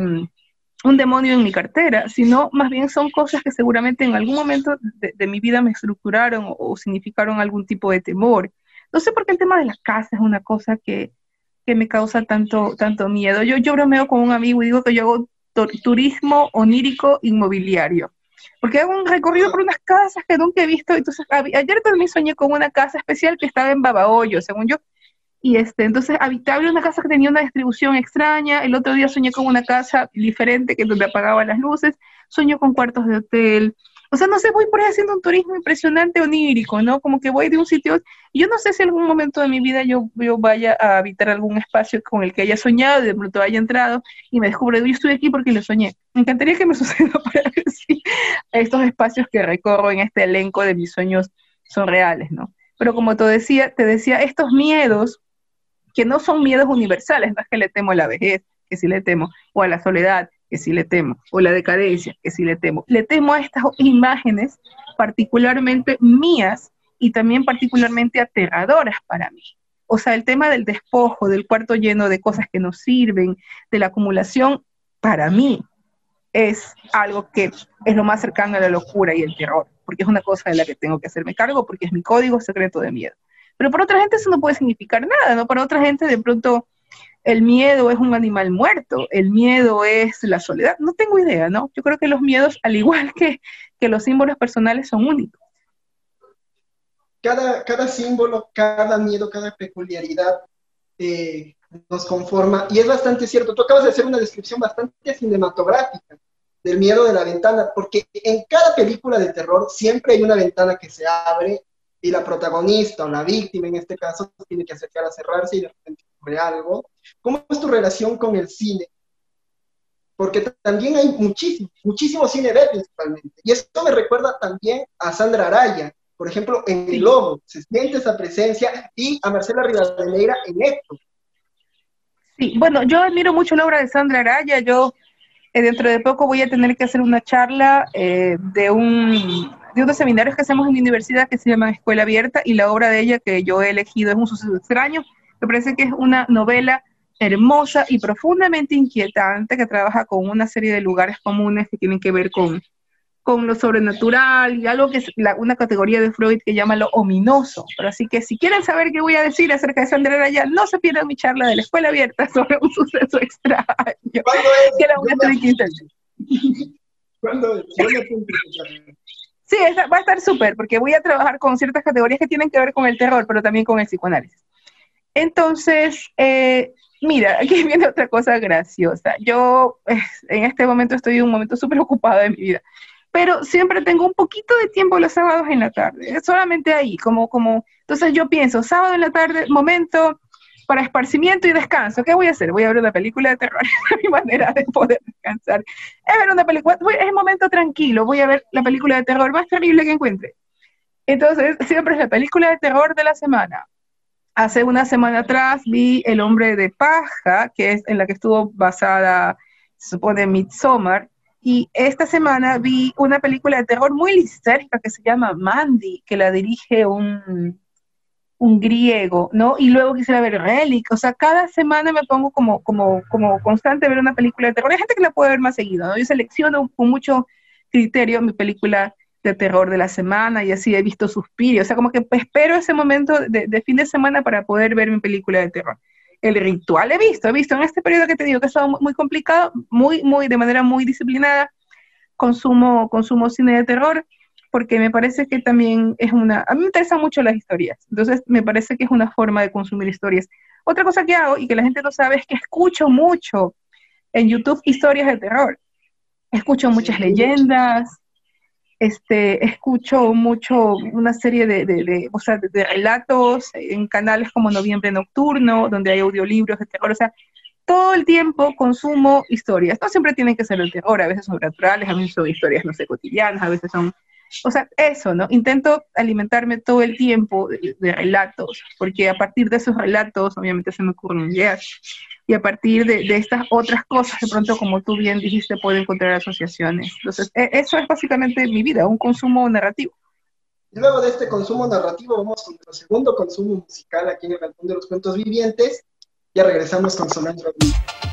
un demonio en mi cartera, sino más bien son cosas que seguramente en algún momento de, mi vida me estructuraron o, significaron algún tipo de temor. No sé por qué el tema de la casa es una cosa que, que me causa tanto, tanto miedo. Yo, yo bromeo con un amigo y digo que yo hago turismo onírico inmobiliario porque hago un recorrido por unas casas que nunca he visto. Entonces, ayer también soñé con una casa especial que estaba en Babahoyo, según yo. Y este, entonces, habitable una casa que tenía una distribución extraña. El otro día soñé con una casa diferente, que donde apagaba las luces. Soñé con cuartos de hotel. O sea, no sé, voy por ahí haciendo un turismo impresionante onírico, ¿no? Como que voy de un sitio, yo no sé si en algún momento de mi vida yo, yo vaya a habitar algún espacio con el que haya soñado y de pronto haya entrado y me descubro, yo estoy aquí porque lo soñé. Me encantaría que me suceda para estos espacios que recorro en este elenco de mis sueños son reales, ¿no? Pero como te decía, te decía, estos miedos, que no son miedos universales, no es que le temo a la vejez, que sí le temo, o a la soledad, que sí le temo, o la decadencia, que sí le temo. Le temo a estas imágenes particularmente mías y también particularmente aterradoras para mí. O sea, el tema del despojo, del cuarto lleno de cosas que no sirven, de la acumulación, para mí es algo que es lo más cercano a la locura y el terror, porque es una cosa de la que tengo que hacerme cargo, porque es mi código secreto de miedo. Pero para otra gente eso no puede significar nada, ¿no? Para otra gente de pronto el miedo es un animal muerto, el miedo es la soledad, no tengo idea, ¿no? Yo creo que los miedos, al igual que, que los símbolos personales, son únicos. Cada, cada símbolo, cada miedo, cada peculiaridad eh, nos conforma, y es bastante cierto, tú acabas de hacer una descripción bastante cinematográfica del miedo de la ventana, porque en cada película de terror siempre hay una ventana que se abre y la protagonista o la víctima en este caso tiene que acercar a cerrarse y de repente ocurre algo. ¿Cómo es tu relación con el cine? Porque también hay muchísimo, muchísimo cine B principalmente. Y esto me recuerda también a Sandra Araya, por ejemplo, en El Lobo, se siente esa presencia, y a Marcela Rivadeneira en Héctor. Sí, bueno, yo admiro mucho la obra de Sandra Araya, yo eh, dentro de poco voy a tener que hacer una charla eh, de un de unos seminarios que hacemos en mi universidad que se llama Escuela Abierta y la obra de ella que yo he elegido es Un suceso extraño. Me parece que es una novela hermosa y profundamente inquietante que trabaja con una serie de lugares comunes que tienen que ver con, con lo sobrenatural y algo que es una categoría de Freud que llama lo ominoso. Pero así que si quieren saber qué voy a decir acerca de Sandra Raya, no se pierdan mi charla de la escuela abierta sobre un suceso extraño. ¿Cuándo es? Que la voy ¿Cuándo es? Sí, va a estar súper, porque voy a trabajar con ciertas categorías que tienen que ver con el terror, pero también con el psicoanálisis. Entonces, eh, mira, aquí viene otra cosa graciosa. Yo eh, en este momento estoy en un momento súper ocupado de mi vida, pero siempre tengo un poquito de tiempo los sábados en la tarde, solamente ahí, como, como, entonces yo pienso, sábado en la tarde, momento para esparcimiento y descanso. ¿Qué voy a hacer? Voy a ver una película de terror. Mi manera de poder descansar. Es ver una película, es el momento tranquilo. Voy a ver la película de terror más terrible que encuentre. Entonces, siempre es la película de terror de la semana. Hace una semana atrás vi El hombre de paja, que es en la que estuvo basada, se supone, Midsommar. Y esta semana vi una película de terror muy lisérgica que se llama Mandy, que la dirige un, un griego, ¿no? Y luego quisiera ver Relic, o sea, cada semana me pongo como, como, como constante ver una película de terror. Hay gente que la puede ver más seguido, ¿no? Yo selecciono con mucho criterio mi película de terror de la semana y así he visto Suspirio, o sea, como que espero ese momento de, fin de semana para poder ver mi película de terror. El ritual he visto, he visto en este periodo que te digo que ha estado muy, complicado, muy, muy, de manera muy disciplinada, consumo, consumo cine de terror, porque me parece que también es una... A mí me interesan mucho las historias, entonces me parece que es una forma de consumir historias. Otra cosa que hago y que la gente no sabe es que escucho mucho en YouTube historias de terror. Escucho muchas sí. leyendas, este, escucho mucho una serie de, de, de, o sea, de, relatos en canales como Noviembre Nocturno, donde hay audiolibros de terror, o sea, todo el tiempo consumo historias. No siempre tienen que ser el terror, a veces son naturales, a veces son historias, no sé, cotidianas, a veces son o sea, eso, ¿no? Intento alimentarme todo el tiempo de, de, relatos, porque a partir de esos relatos, obviamente se me ocurre un jazz, y a partir de, de, estas otras cosas, de pronto, como tú bien dijiste, puedo encontrar asociaciones. Entonces, e, eso es básicamente mi vida, un consumo narrativo. Y luego de este consumo narrativo, vamos con nuestro segundo consumo musical aquí en el Balcón de los Cuentos Vivientes. Ya regresamos con Solange Rodríguez.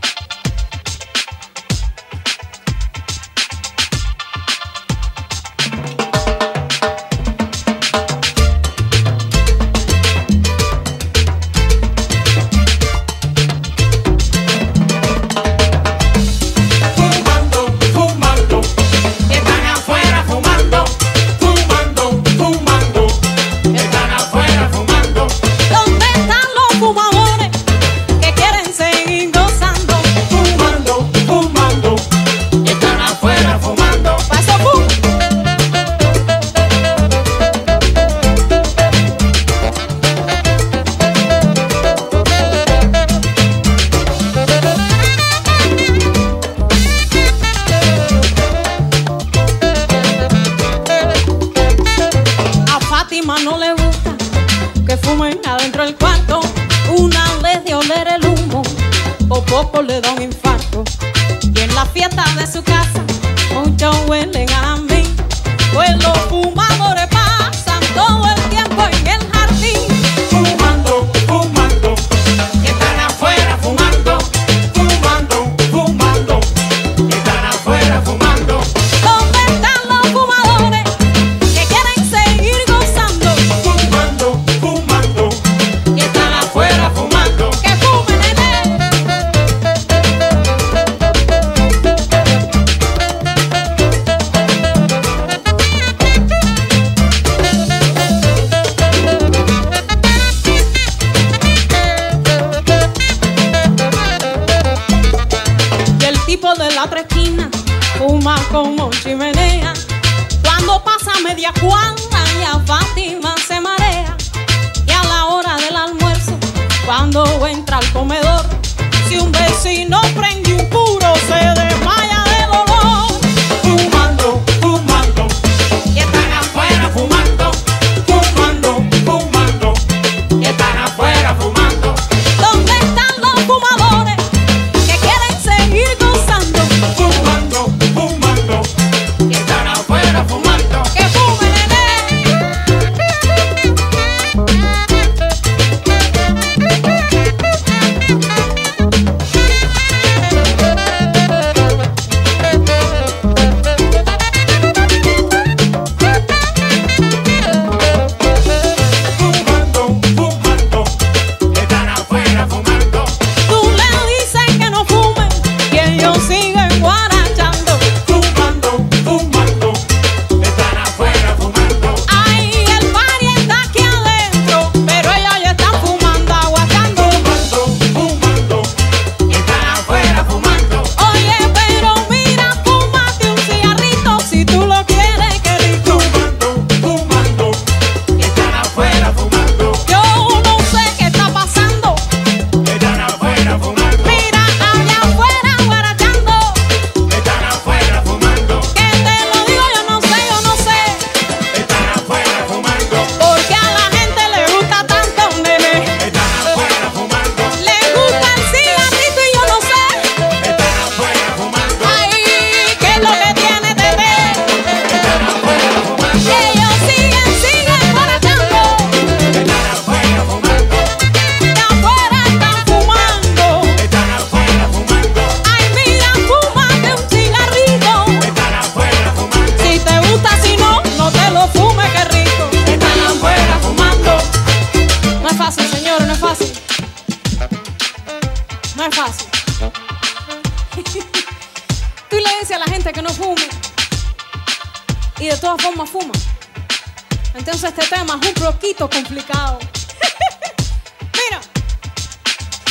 Entonces este tema es un poquito complicado. Mira.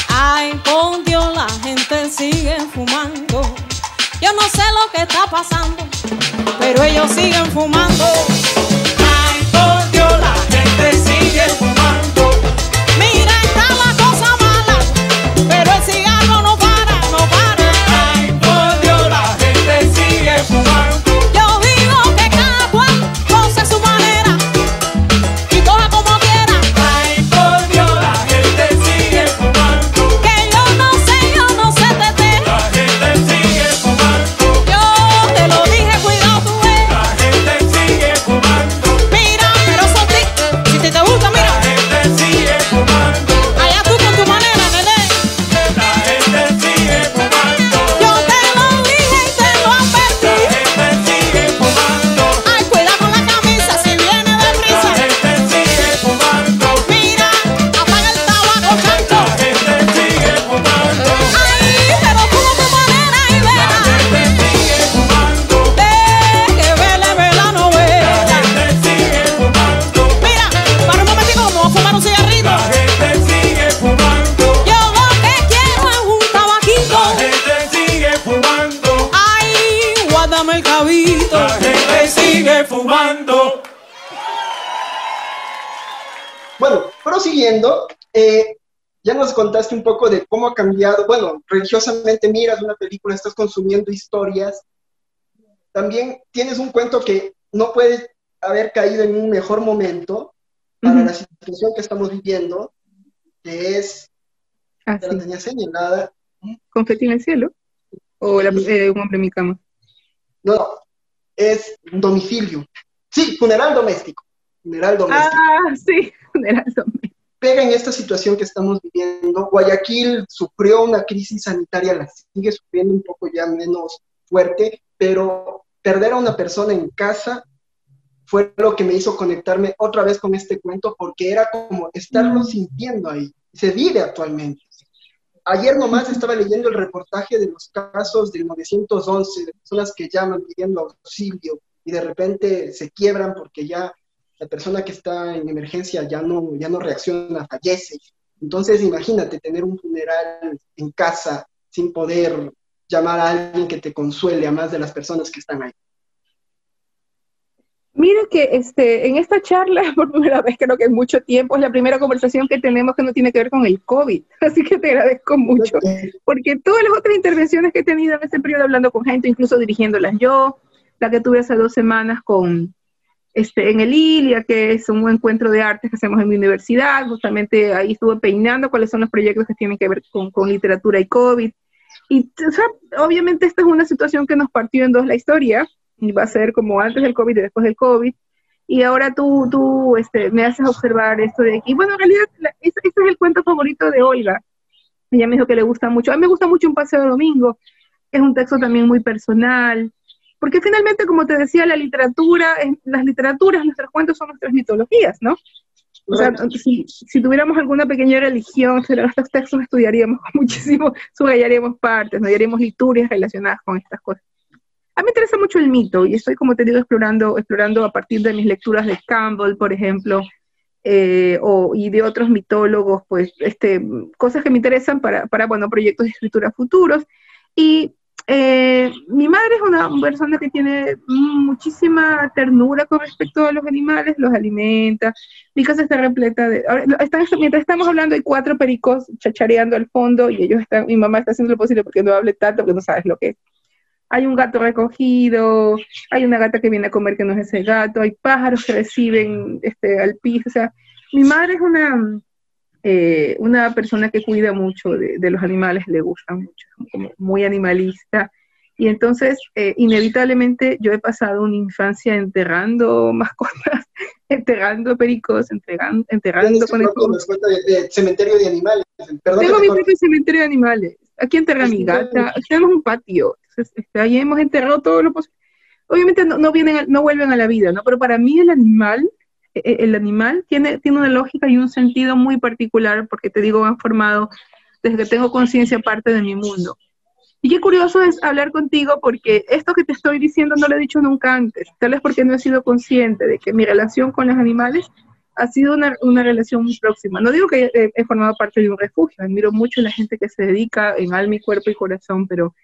Ay, con Dios la gente sigue fumando. Yo no sé lo que está pasando, pero ellos siguen fumando. Ay, con Dios la gente sigue fumando. Contaste un poco de cómo ha cambiado, bueno, religiosamente miras una película, estás consumiendo historias. También tienes un cuento que no puede haber caído en un mejor momento para Ujú. la situación que estamos viviendo, que es, Ah, ya sí. la tenía señalada, ¿Confeti en el cielo? ¿O la, eh, un hombre en mi cama? no, es domicilio. Sí, funeral doméstico. Funeral doméstico. Ah, sí, funeral doméstico. Pega en esta situación que estamos viviendo. Guayaquil sufrió una crisis sanitaria, la sigue sufriendo un poco ya menos fuerte, pero perder a una persona en casa fue lo que me hizo conectarme otra vez con este cuento, porque era como estarlo sintiendo ahí. Se vive actualmente. Ayer nomás estaba leyendo el reportaje de los casos del 911, de personas que llaman pidiendo auxilio y de repente se quiebran porque ya la persona que está en emergencia ya no, ya no reacciona, fallece. Entonces, imagínate tener un funeral en casa sin poder llamar a alguien que te consuele a más de las personas que están ahí. Mira que este, en esta charla, por primera vez creo que en mucho tiempo, es la primera conversación que tenemos que no tiene que ver con el COVID. Así que te agradezco mucho. Porque todas las otras intervenciones que he tenido en este periodo hablando con gente, incluso dirigiéndolas yo, la que tuve hace dos semanas con, este, en el ILIA, que es un encuentro de artes que hacemos en mi universidad, justamente ahí estuve peinando cuáles son los proyectos que tienen que ver con, con literatura y COVID. Y obviamente esta es una situación que nos partió en dos la historia, y va a ser como antes del COVID y después del COVID. Y ahora tú, tú este, me haces observar esto de aquí. Bueno, en realidad, este, este es el cuento favorito de Olga. Ella me dijo que le gusta mucho. A mí me gusta mucho Un Paseo de Domingo. Es un texto también muy personal. Porque finalmente, como te decía, la literatura, las literaturas, nuestros cuentos son nuestras mitologías, ¿no? O sea, si, si tuviéramos alguna pequeña religión, sobre estos textos estudiaríamos muchísimo, subrayaríamos partes, no haríamos liturgias relacionadas con estas cosas. A mí me interesa mucho el mito y estoy, como te digo, explorando, explorando a partir de mis lecturas de Campbell, por ejemplo, eh, o, y de otros mitólogos, pues, este, cosas que me interesan para, para bueno, proyectos de escritura futuros. Y eh, mi madre es una persona que tiene muchísima ternura con respecto a los animales, los alimenta. Mi casa está repleta de... ahora, están- mientras estamos hablando hay cuatro pericos chachareando al fondo y ellos están, mi mamá está haciendo lo posible porque no hable tanto, porque no sabes lo que es. Hay un gato recogido, hay una gata que viene a comer que no es ese gato, hay pájaros que reciben este, al piso. O sea, mi madre es una, eh, una persona que cuida mucho de, de los animales, le gusta mucho, como muy animalista. Y entonces, eh, inevitablemente, yo he pasado una infancia enterrando mascotas, enterrando pericos, enterrando mascota de, de cementerio de animales. Perdón Tengo te mi propio cementerio de animales. Aquí enterré a mi gata. Aquí tenemos un patio. Entonces, este, ahí hemos enterrado todo lo posible. Obviamente no, no vienen, no vuelven a la vida, ¿no? Pero para mí el animal, el animal tiene, tiene una lógica y un sentido muy particular porque te digo, han formado desde que tengo conciencia parte de mi mundo. Y qué curioso es hablar contigo porque esto que te estoy diciendo no lo he dicho nunca antes, tal vez porque no he sido consciente de que mi relación con los animales ha sido una, una relación muy próxima. No digo que he, he formado parte de un refugio, admiro mucho a la gente que se dedica en alma y cuerpo y corazón, pero,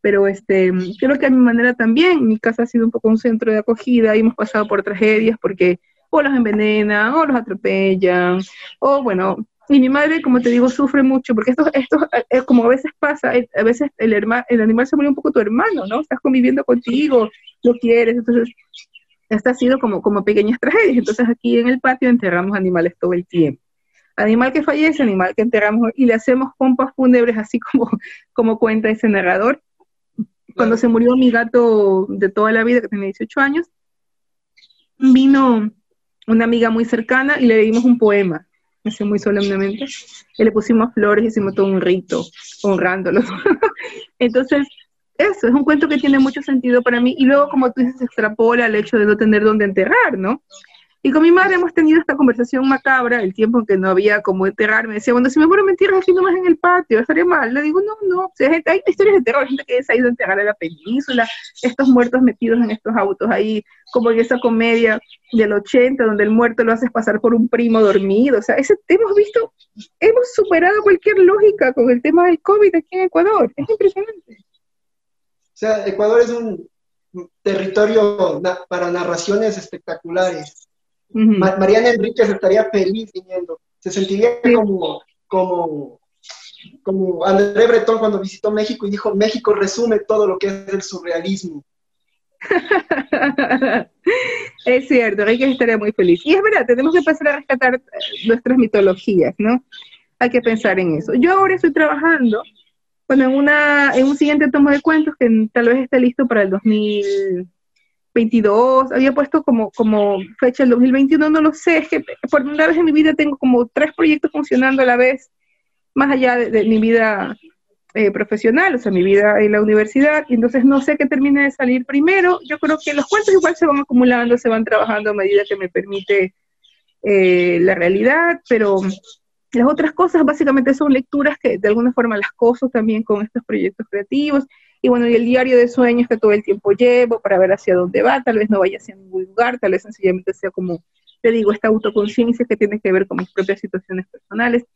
pero este, creo que a mi manera también, mi casa ha sido un poco un centro de acogida y hemos pasado por tragedias porque o los envenenan, o los atropellan, o bueno, y mi madre, como te digo, sufre mucho, porque esto, esto es como a veces pasa, eh, a veces el, herma, el animal se vuelve un poco tu hermano, ¿no? Estás conviviendo contigo, lo quieres, entonces esta ha sido como, como pequeñas tragedias. Entonces aquí en el patio enterramos animales todo el tiempo. Animal que fallece, animal que enterramos y le hacemos pompas fúnebres así como, como cuenta ese narrador. Cuando se murió mi gato de toda la vida, que tenía 18 años, vino una amiga muy cercana y le leímos un poema, así muy solemnemente, y le pusimos flores, hicimos todo un rito, honrándolo. Entonces, eso, es un cuento que tiene mucho sentido para mí, y luego, como tú dices, extrapola al hecho de no tener dónde enterrar, ¿no? Y con mi madre hemos tenido esta conversación macabra, el tiempo en que no había como enterrar, me decía, bueno, si me muero me entierras aquí nomás en el patio, estaría mal. Le digo, no, no, o sea, hay, historias de terror, gente que se ha ido a enterrar a la península, estos muertos metidos en estos autos ahí, como en esa comedia del 80, donde el muerto lo haces pasar por un primo dormido, o sea, ese, hemos visto, hemos superado cualquier lógica con el tema del COVID aquí en Ecuador, es impresionante. O sea, Ecuador es un, territorio para narraciones espectaculares. Ujú. Ma- Mariana Enríquez estaría feliz viniendo. Se sentiría Sí. como, como, como André Breton cuando visitó México y dijo, México resume todo lo que es el surrealismo. es cierto, Enrique estaría muy feliz. Y es verdad, tenemos que empezar a rescatar eh, nuestras mitologías, ¿no? Hay que pensar en eso. Yo ahora estoy trabajando, bueno, en, una, en un siguiente tomo de cuentos que tal vez esté listo para el 2022. Había puesto como, como fecha el 2021, no lo sé, es que por primera vez en mi vida tengo como tres proyectos funcionando a la vez, más allá de, de mi vida eh, profesional, o sea, mi vida en la universidad, y entonces no sé qué termine de salir primero. Yo creo que los cuentos igual se van acumulando, se van trabajando a medida que me permite eh, la realidad, pero las otras cosas básicamente son lecturas que de alguna forma las coso también con estos proyectos creativos. Y bueno, y el diario de sueños que todo el tiempo llevo para ver hacia dónde va, tal vez no vaya hacia ningún lugar, tal vez sencillamente sea como, te digo, esta autoconciencia que tiene que ver con mis propias situaciones personales.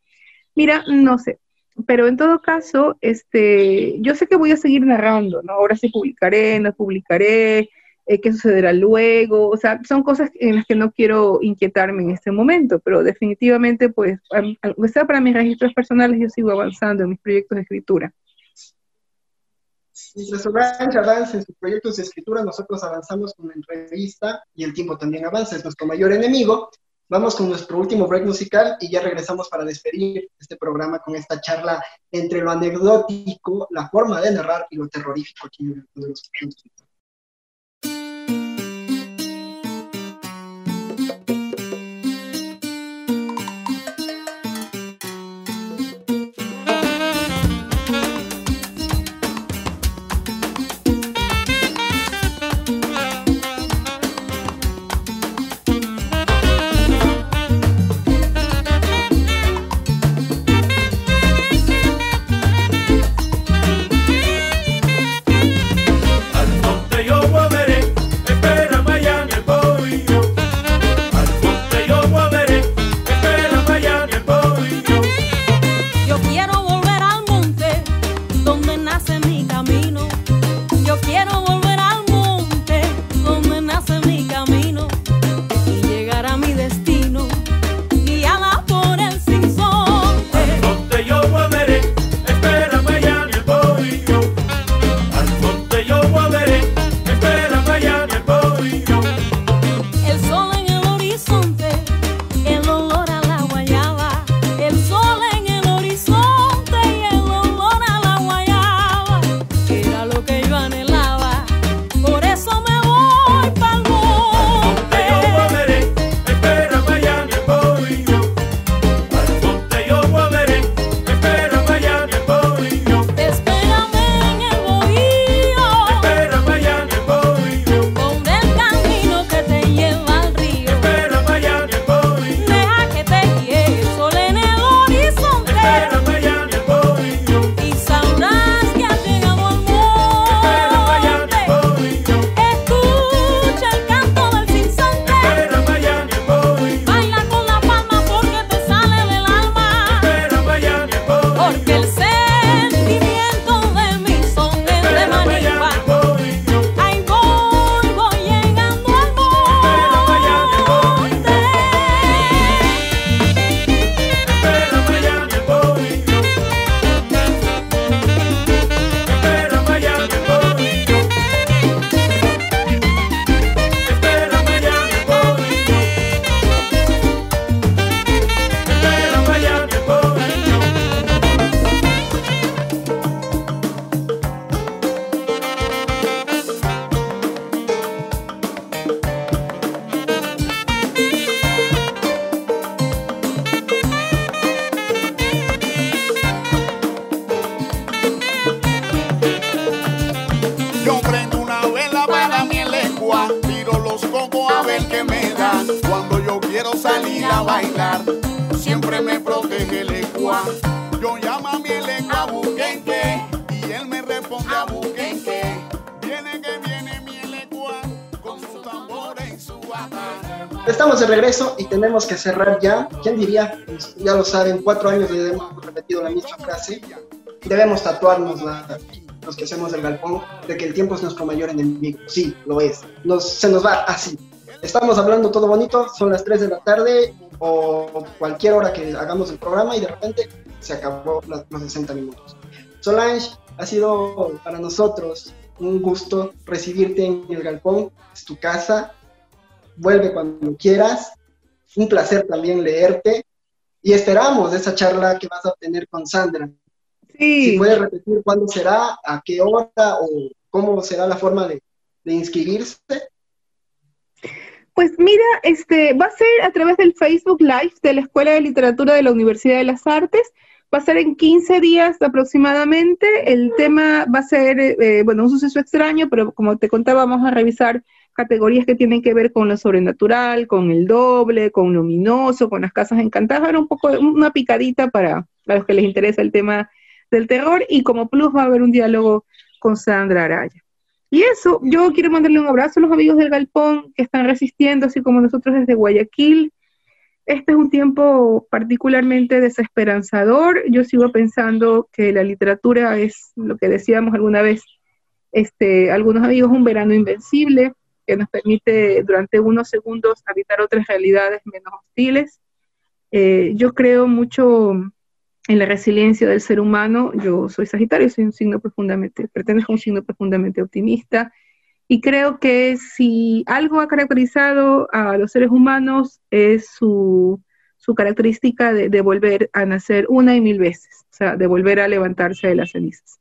Mira, no sé, pero en todo caso, este, yo sé que voy a seguir narrando, ¿no? Ahora sí publicaré, no publicaré, eh, qué sucederá luego, o sea, son cosas en las que no quiero inquietarme en este momento, pero definitivamente, pues, aunque sea para mis registros personales, yo sigo avanzando en mis proyectos de escritura. Mientras Orange avanza en sus proyectos de escritura, nosotros avanzamos con la entrevista y el tiempo también avanza, es nuestro mayor enemigo. Vamos con nuestro último break musical y ya regresamos para despedir este programa con esta charla entre lo anecdótico, la forma de narrar y lo terrorífico aquí en el Estamos de regreso y tenemos que cerrar ya. ¿Quién diría? Pues, ya lo saben, cuatro años le hemos repetido la misma frase. Debemos tatuarnos la, los que hacemos el galpón, de que el tiempo es nuestro mayor enemigo. Sí, lo es. Nos, se nos va así. Estamos hablando todo bonito, son las 3 de la tarde o cualquier hora que hagamos el programa y de repente se acabó los 60 minutos. Solange, ha sido para nosotros un gusto recibirte en el galpón, es tu casa, vuelve cuando quieras, un placer también leerte y esperamos esa charla que vas a tener con Sandra. Sí. Si puedes repetir cuándo será, a qué hora o cómo será la forma de, de inscribirse. Pues mira, este va a ser a través del Facebook Live de la Escuela de Literatura de la Universidad de las Artes. Va a ser en 15 días aproximadamente. El tema va a ser, eh, bueno, un suceso extraño, pero como te contaba, vamos a revisar categorías que tienen que ver con lo sobrenatural, con el doble, con luminoso, con las casas encantadas. Era un poco una picadita para, para los que les interesa el tema del terror. Y como plus va a haber un diálogo con Sandra Araya. Y eso, yo quiero mandarle un abrazo a los amigos del Galpón que están resistiendo, así como nosotros desde Guayaquil. Este es un tiempo particularmente desesperanzador. Yo sigo pensando que la literatura es lo que decíamos alguna vez, este, algunos amigos, un verano invencible que nos permite durante unos segundos habitar otras realidades menos hostiles. Eh, yo creo mucho en la resiliencia del ser humano. Yo soy Sagitario, soy un signo profundamente, pertenezco a un signo profundamente optimista y creo que si algo ha caracterizado a los seres humanos es su, su característica de, de, volver a nacer una y mil veces, o sea, de volver a levantarse de las cenizas.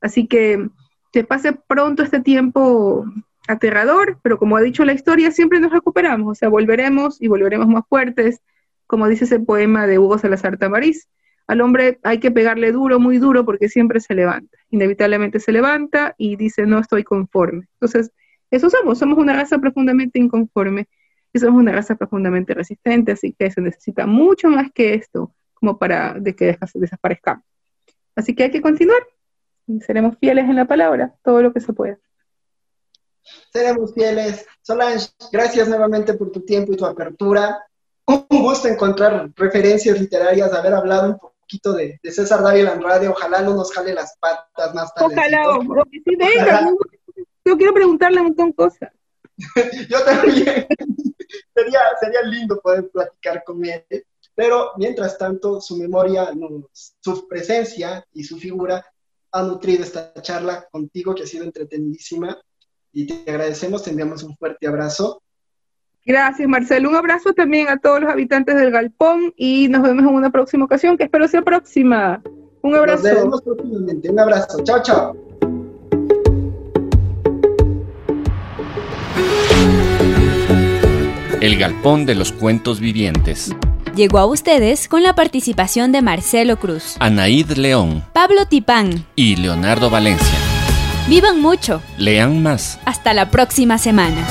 Así que que pase pronto este tiempo aterrador, pero como ha dicho la historia, siempre nos recuperamos, o sea, volveremos y volveremos más fuertes, como dice ese poema de Hugo Salazar Tamariz, al hombre hay que pegarle duro, muy duro, porque siempre se levanta. Inevitablemente se levanta y dice, no estoy conforme. Entonces, eso somos, somos una raza profundamente inconforme y somos una raza profundamente resistente, así que se necesita mucho más que esto como para de que desaparezcamos. Así que hay que continuar y seremos fieles en la palabra, todo lo que se pueda. Seremos fieles. Solange, gracias nuevamente por tu tiempo y tu apertura. Un gusto encontrar referencias literarias, haber hablado un poquito de, de César Dávila en radio. Ojalá no nos jale las patas más tarde. Ojalá, o que sí venga. Yo quiero preguntarle un montón de cosas. Yo también. sería, sería lindo poder platicar con él. Pero mientras tanto, su memoria, su presencia y su figura ha nutrido esta charla contigo, que ha sido entretenidísima. Y te agradecemos, te enviamos un fuerte abrazo. Gracias, Marcelo. Un abrazo también a todos los habitantes del Galpón y nos vemos en una próxima ocasión, que espero sea próxima. Un abrazo. Nos vemos próximamente. Un abrazo. Chao, chao. El Galpón de los Cuentos Vivientes. Llegó a ustedes con la participación de Marcelo Cruz, Anaíd León Pablo Tipán y Leonardo Valencia. Vivan mucho. Lean más. Hasta la próxima semana.